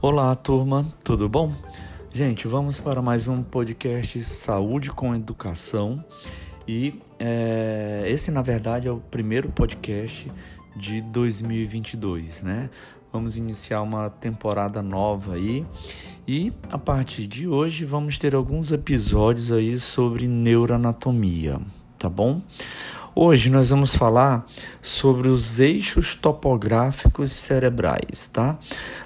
Olá, turma, tudo bom? Gente, vamos para mais um podcast Saúde com Educação e é, esse, na verdade, é o primeiro podcast de 2022, né? Vamos iniciar uma temporada nova aí e a partir de hoje vamos ter alguns episódios aí sobre neuroanatomia, tá bom? Hoje nós vamos falar sobre os eixos topográficos cerebrais, tá?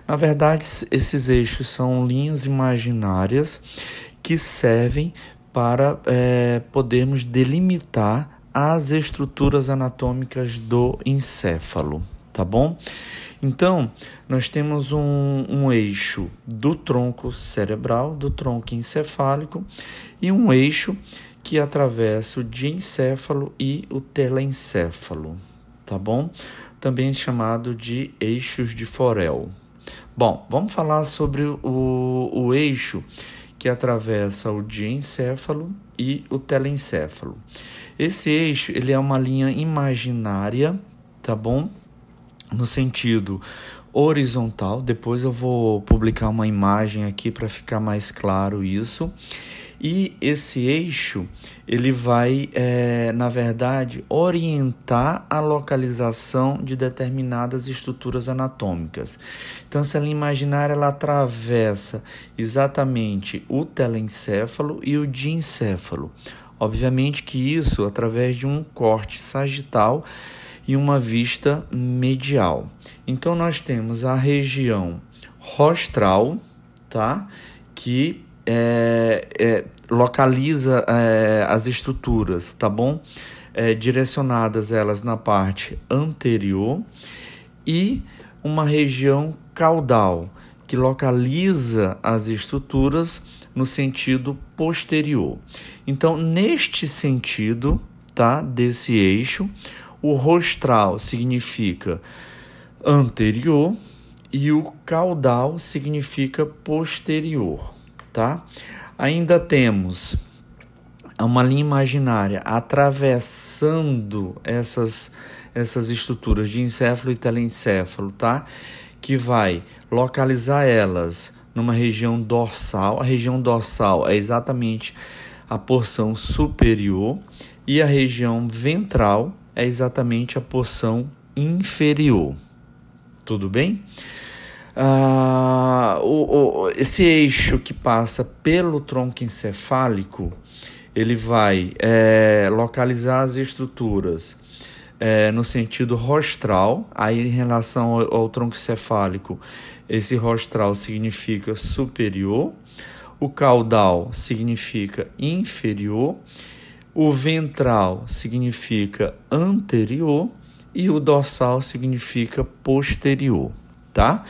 Na verdade, esses eixos são linhas imaginárias que servem para é, podermos delimitar as estruturas anatômicas do encéfalo, tá bom? Então, nós temos um, um eixo do tronco cerebral, do tronco encefálico e um eixo que atravessa o diencéfalo e o telencéfalo, tá bom? Também chamado de eixos de Forel. Bom, vamos falar sobre o, o eixo que atravessa o diencéfalo e o telencéfalo. Esse eixo ele é uma linha imaginária, tá bom? No sentido horizontal. Depois eu vou publicar uma imagem aqui para ficar mais claro isso. E esse eixo ele vai, é, na verdade, orientar a localização de determinadas estruturas anatômicas. Então, essa linha imaginária ela atravessa exatamente o telencéfalo e o diencéfalo. Obviamente que isso através de um corte sagital e uma vista medial. Então, nós temos a região rostral, tá? Que é, é, localiza é, as estruturas, tá bom? É, direcionadas elas na parte anterior e uma região caudal que localiza as estruturas no sentido posterior. Então, neste sentido, tá, desse eixo, o rostral significa anterior e o caudal significa posterior tá? Ainda temos uma linha imaginária atravessando essas, essas estruturas de encéfalo e telencéfalo, tá? Que vai localizar elas numa região dorsal. A região dorsal é exatamente a porção superior e a região ventral é exatamente a porção inferior. Tudo bem? Ah, o, o, esse eixo que passa pelo tronco encefálico, ele vai é, localizar as estruturas é, no sentido rostral, aí em relação ao, ao tronco encefálico, esse rostral significa superior, o caudal significa inferior, o ventral significa anterior e o dorsal significa posterior, tá?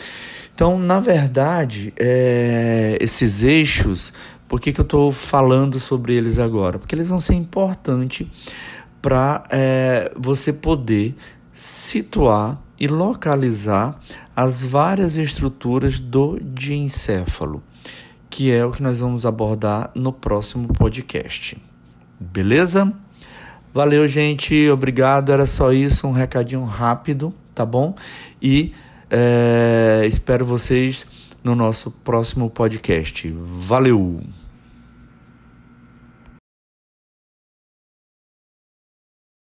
Então, na verdade, é, esses eixos, por que, que eu estou falando sobre eles agora? Porque eles vão ser importantes para é, você poder situar e localizar as várias estruturas do diencéfalo, que é o que nós vamos abordar no próximo podcast. Beleza? Valeu, gente. Obrigado. Era só isso, um recadinho rápido, tá bom? E é, espero vocês no nosso próximo podcast. Valeu!